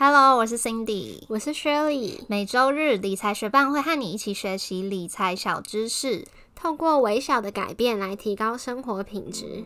Hello，我是 Cindy，我是 Shirley。每周日理财学伴会和你一起学习理财小知识，透过微小的改变来提高生活品质。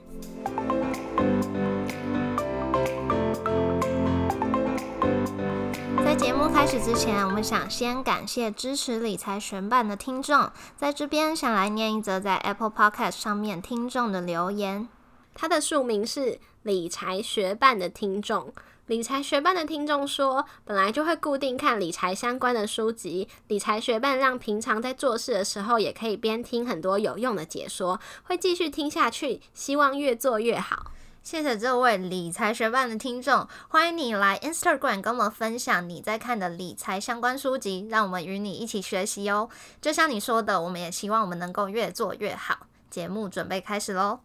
在节目开始之前，我们想先感谢支持理财学伴的听众，在这边想来念一则在 Apple Podcast 上面听众的留言。他的署名是理财学伴的听众。理财学伴的听众说，本来就会固定看理财相关的书籍，理财学伴让平常在做事的时候也可以边听很多有用的解说，会继续听下去，希望越做越好。谢谢这位理财学伴的听众，欢迎你来 Instagram 跟我们分享你在看的理财相关书籍，让我们与你一起学习哦。就像你说的，我们也希望我们能够越做越好。节目准备开始喽。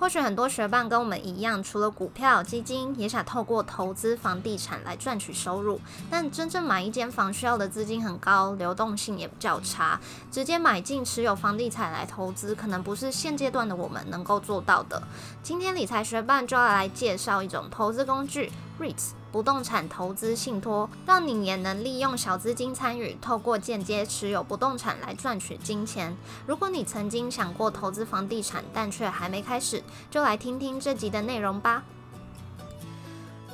或许很多学霸跟我们一样，除了股票、基金，也想透过投资房地产来赚取收入。但真正买一间房需要的资金很高，流动性也比较差，直接买进持有房地产来投资，可能不是现阶段的我们能够做到的。今天理财学霸就要来介绍一种投资工具，REITs。不动产投资信托，让你也能利用小资金参与，透过间接持有不动产来赚取金钱。如果你曾经想过投资房地产，但却还没开始，就来听听这集的内容吧。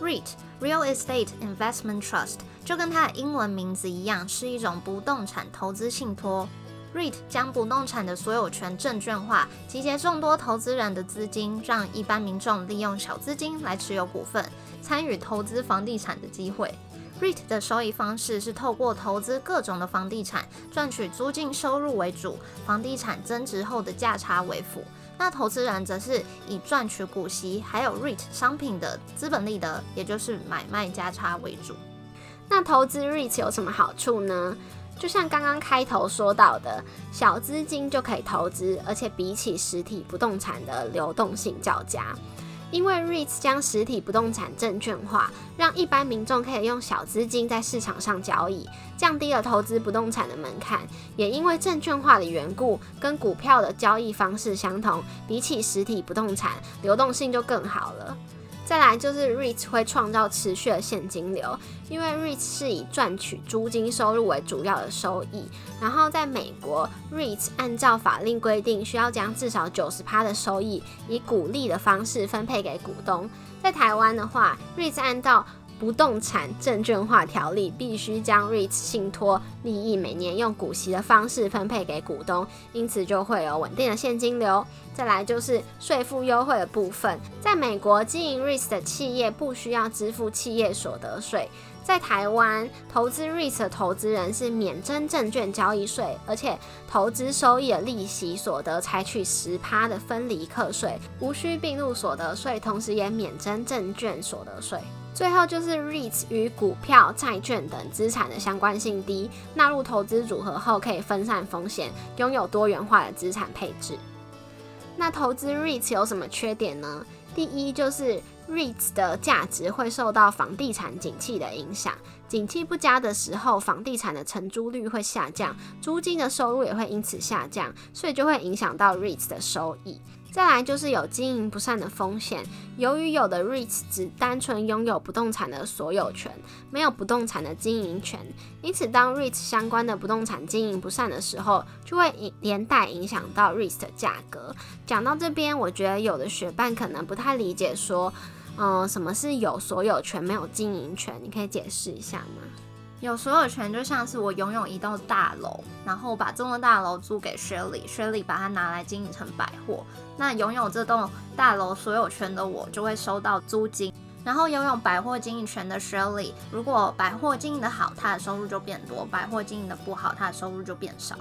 REIT（Real Estate Investment Trust） 就跟它的英文名字一样，是一种不动产投资信托。REIT 将不动产的所有权证券化，集结众多投资人的资金，让一般民众利用小资金来持有股份。参与投资房地产的机会，REIT 的收益方式是透过投资各种的房地产，赚取租金收入为主，房地产增值后的价差为辅。那投资人则是以赚取股息，还有 REIT 商品的资本利得，也就是买卖价差为主。那投资 REIT 有什么好处呢？就像刚刚开头说到的，小资金就可以投资，而且比起实体不动产的流动性较佳。因为 REITs 将实体不动产证券化，让一般民众可以用小资金在市场上交易，降低了投资不动产的门槛。也因为证券化的缘故，跟股票的交易方式相同，比起实体不动产，流动性就更好了。再来就是 REITs 会创造持续的现金流，因为 REITs 是以赚取租金收入为主要的收益。然后在美国，REITs 按照法令规定，需要将至少九十趴的收益以股利的方式分配给股东。在台湾的话，REITs 按照不动产证券化条例必须将 REITs 信托利益每年用股息的方式分配给股东，因此就会有稳定的现金流。再来就是税负优惠的部分，在美国经营 REITs 的企业不需要支付企业所得税，在台湾投资 REITs 的投资人是免征证券交易税，而且投资收益的利息所得采取十趴的分离课税，无需并入所得税，同时也免征证券所得税。最后就是 REITs 与股票、债券等资产的相关性低，纳入投资组合后可以分散风险，拥有多元化的资产配置。那投资 REITs 有什么缺点呢？第一就是 REITs 的价值会受到房地产景气的影响，景气不佳的时候，房地产的承租率会下降，租金的收入也会因此下降，所以就会影响到 REITs 的收益。再来就是有经营不善的风险，由于有的 REITs 只单纯拥有不动产的所有权，没有不动产的经营权，因此当 REITs 相关的不动产经营不善的时候，就会连带影响到 REITs 的价格。讲到这边，我觉得有的学伴可能不太理解，说，嗯，什么是有所有权没有经营权？你可以解释一下吗？有所有权就像是我拥有一栋大楼，然后把这栋大楼租给 Shirley，Shirley 把它拿来经营成百货。那拥有这栋大楼所有权的我就会收到租金，然后拥有百货经营权的 Shirley，如果百货经营的好，它的收入就变多；百货经营的不好，它的收入就变少。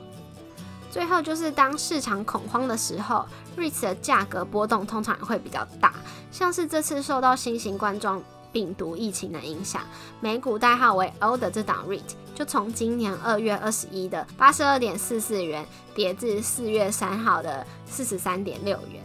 最后就是当市场恐慌的时候，REITs 的价格波动通常也会比较大，像是这次受到新型冠状。病毒疫情的影响，美股代号为 O 的这档 REIT 就从今年二月二十一的八十二点四四元跌至四月三号的四十三点六元。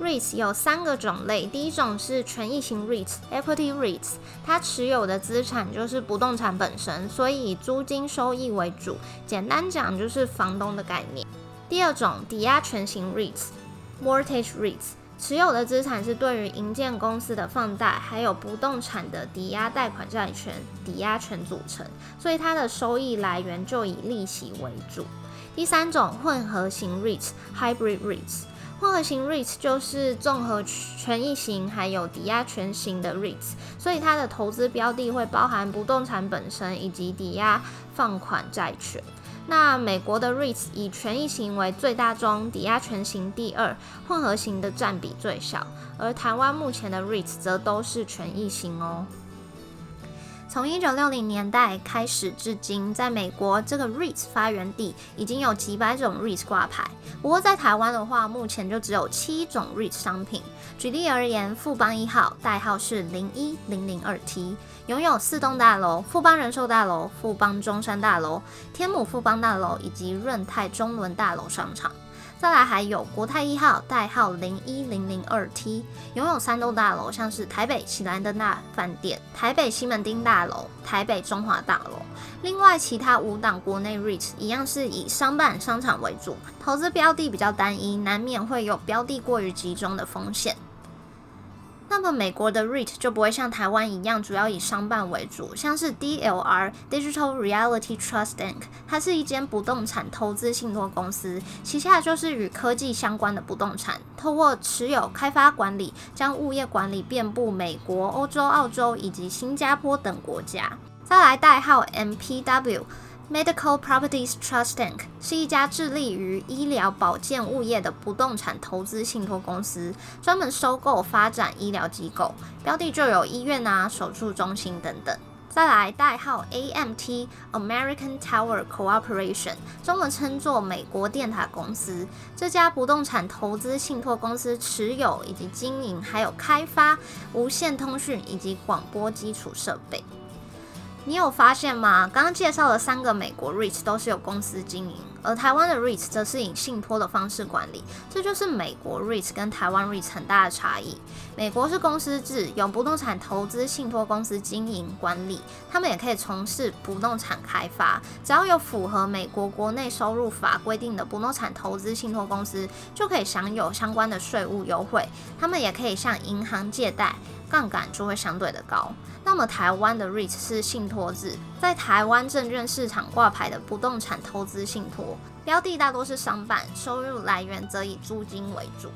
REITs 有三个种类，第一种是权益型 REITs（Equity REITs），它持有的资产就是不动产本身，所以以租金收益为主，简单讲就是房东的概念。第二种抵押权型 REITs（Mortgage REITs）。持有的资产是对于营建公司的放贷，还有不动产的抵押贷款债权、抵押权组成，所以它的收益来源就以利息为主。第三种混合型 REITs（Hybrid REITs），混合型 REITs 就是综合权益型还有抵押权型的 REITs，所以它的投资标的会包含不动产本身以及抵押放款债权。那美国的 REITs 以权益型为最大宗，抵押权型第二，混合型的占比最小。而台湾目前的 REITs 则都是权益型哦。从一九六零年代开始至今，在美国这个 REITs 发源地已经有几百种 REITs 挂牌。不过在台湾的话，目前就只有七种 REITs 商品。举例而言，富邦一号代号是零一零零二 T。拥有四栋大楼：富邦人寿大楼、富邦中山大楼、天母富邦大楼以及润泰中伦大楼商场。再来还有国泰一号，代号零一零零二 T，拥有三栋大楼，像是台北喜兰登大饭店、台北西门町大楼、台北中华大楼。另外，其他五档国内 REIT 一样是以商办商场为主，投资标的比较单一，难免会有标的过于集中的风险。那么美国的 REIT 就不会像台湾一样，主要以商办为主，像是 DLR Digital Reality Trust Inc，它是一间不动产投资信托公司，旗下就是与科技相关的不动产，透过持有、开发、管理，将物业管理遍布美国、欧洲、澳洲以及新加坡等国家。再来代号 MPW。Medical Properties Trust Inc. 是一家致力于医疗保健物业的不动产投资信托公司，专门收购发展医疗机构，标的就有医院啊、手术中心等等。再来代号 AMT American Tower Corporation，中文称作美国电塔公司。这家不动产投资信托公司持有以及经营，还有开发无线通讯以及广播基础设备。你有发现吗？刚刚介绍的三个美国 REITs 都是有公司经营，而台湾的 REITs 则是以信托的方式管理。这就是美国 REITs 跟台湾 REITs 很大的差异。美国是公司制，有不动产投资信托公司经营管理，他们也可以从事不动产开发。只要有符合美国国内收入法规定的不动产投资信托公司，就可以享有相关的税务优惠。他们也可以向银行借贷。杠杆就会相对的高。那么台湾的 REIT 是信托制，在台湾证券市场挂牌的不动产投资信托，标的大多是商办，收入来源则以租金为主。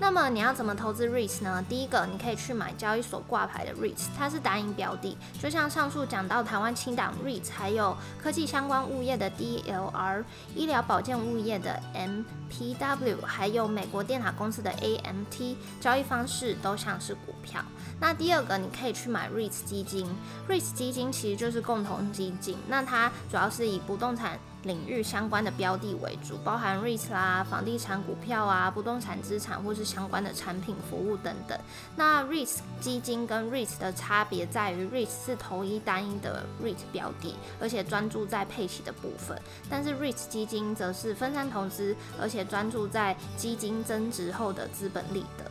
那么你要怎么投资 REITs 呢？第一个，你可以去买交易所挂牌的 REITs，它是单一标的，就像上述讲到台湾青岛 REITs，还有科技相关物业的 DLR，医疗保健物业的 MPW，还有美国电塔公司的 AMT，交易方式都像是股票。那第二个，你可以去买 REITs 基金，REITs 基金其实就是共同基金，那它主要是以不动产。领域相关的标的为主，包含 REITs 啦、房地产股票啊、不动产资产或是相关的产品服务等等。那 REITs 基金跟 REITs 的差别在于，REITs 是投一单一的 REIT 标的，而且专注在配息的部分；但是 REITs 基金则是分散投资，而且专注在基金增值后的资本利得。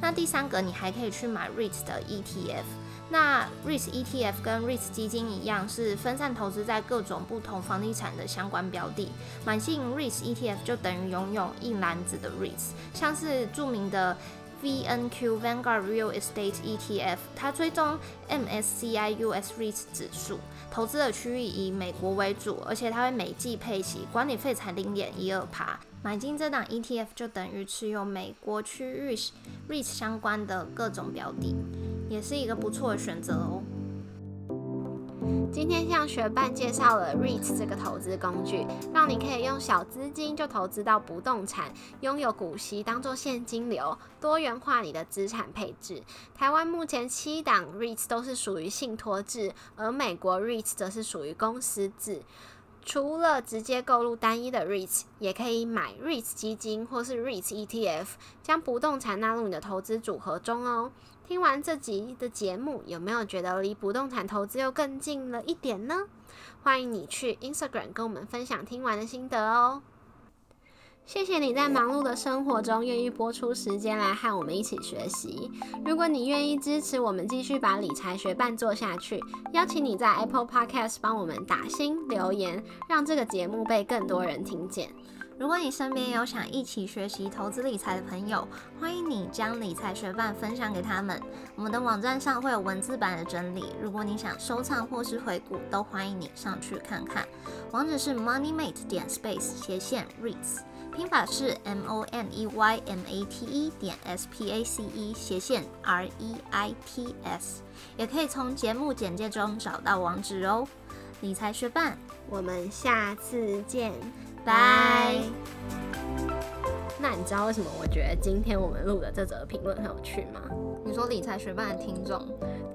那第三个，你还可以去买 REITs 的 ETF。那 REIT ETF 跟 REIT 基金一样，是分散投资在各种不同房地产的相关标的。买进 REIT ETF 就等于拥有一篮子的 REIT，像是著名的 VNQ Vanguard Real Estate ETF，它追踪 MSCI US REIT 指数，投资的区域以美国为主，而且它会每季配息，管理费才零点一二趴。买进这档 ETF 就等于持有美国区域 REIT 相关的各种标的。也是一个不错的选择哦。今天向学伴介绍了 REITs 这个投资工具，让你可以用小资金就投资到不动产，拥有股息当做现金流，多元化你的资产配置。台湾目前七档 REITs 都是属于信托制，而美国 REITs 则是属于公司制。除了直接购入单一的 REITs，也可以买 REITs 基金或是 REITs ETF，将不动产纳入你的投资组合中哦。听完这集的节目，有没有觉得离不动产投资又更近了一点呢？欢迎你去 Instagram 跟我们分享听完的心得哦。谢谢你在忙碌的生活中愿意播出时间来和我们一起学习。如果你愿意支持我们继续把理财学伴做下去，邀请你在 Apple Podcast 帮我们打星留言，让这个节目被更多人听见。如果你身边有想一起学习投资理财的朋友，欢迎你将理财学伴分享给他们。我们的网站上会有文字版的整理，如果你想收藏或是回顾，都欢迎你上去看看。网址是 moneymate 点 space 斜线 reits，拼法是 m o n e y m a t e 点 s p a c e 斜线 r e i t s，也可以从节目简介中找到网址哦。理财学伴，我们下次见。拜。那你知道为什么我觉得今天我们录的这则评论很有趣吗？你说理财学伴的听众，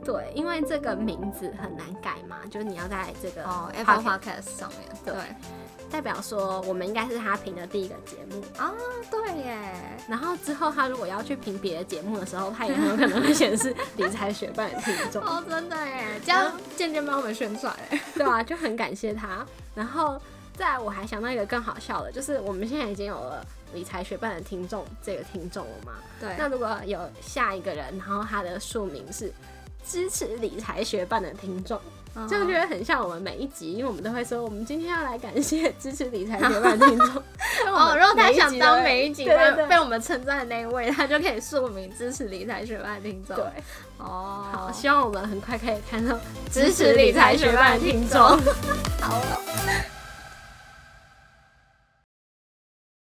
对，因为这个名字很难改嘛，就是你要在这个哦 Apple Podcast 上面，对，代表说我们应该是他评的第一个节目啊，对耶。然后之后他如果要去评别的节目的时候，他也很有可能会显示理财学伴的听众 哦，真的耶，这样渐渐帮我们宣传，对啊，就很感谢他。然后。再，我还想到一个更好笑的，就是我们现在已经有了理财学办的听众这个听众了嘛？对。那如果有下一个人，然后他的署名是支持理财学办的听众，这样就会很像我们每一集，因为我们都会说，我们今天要来感谢支持理财学伴听众。哦，如果他想当每一集被我们称赞的那一位，他就可以署名支持理财学伴听众。对。哦。好，希望我们很快可以看到支持理财学办的听众。好。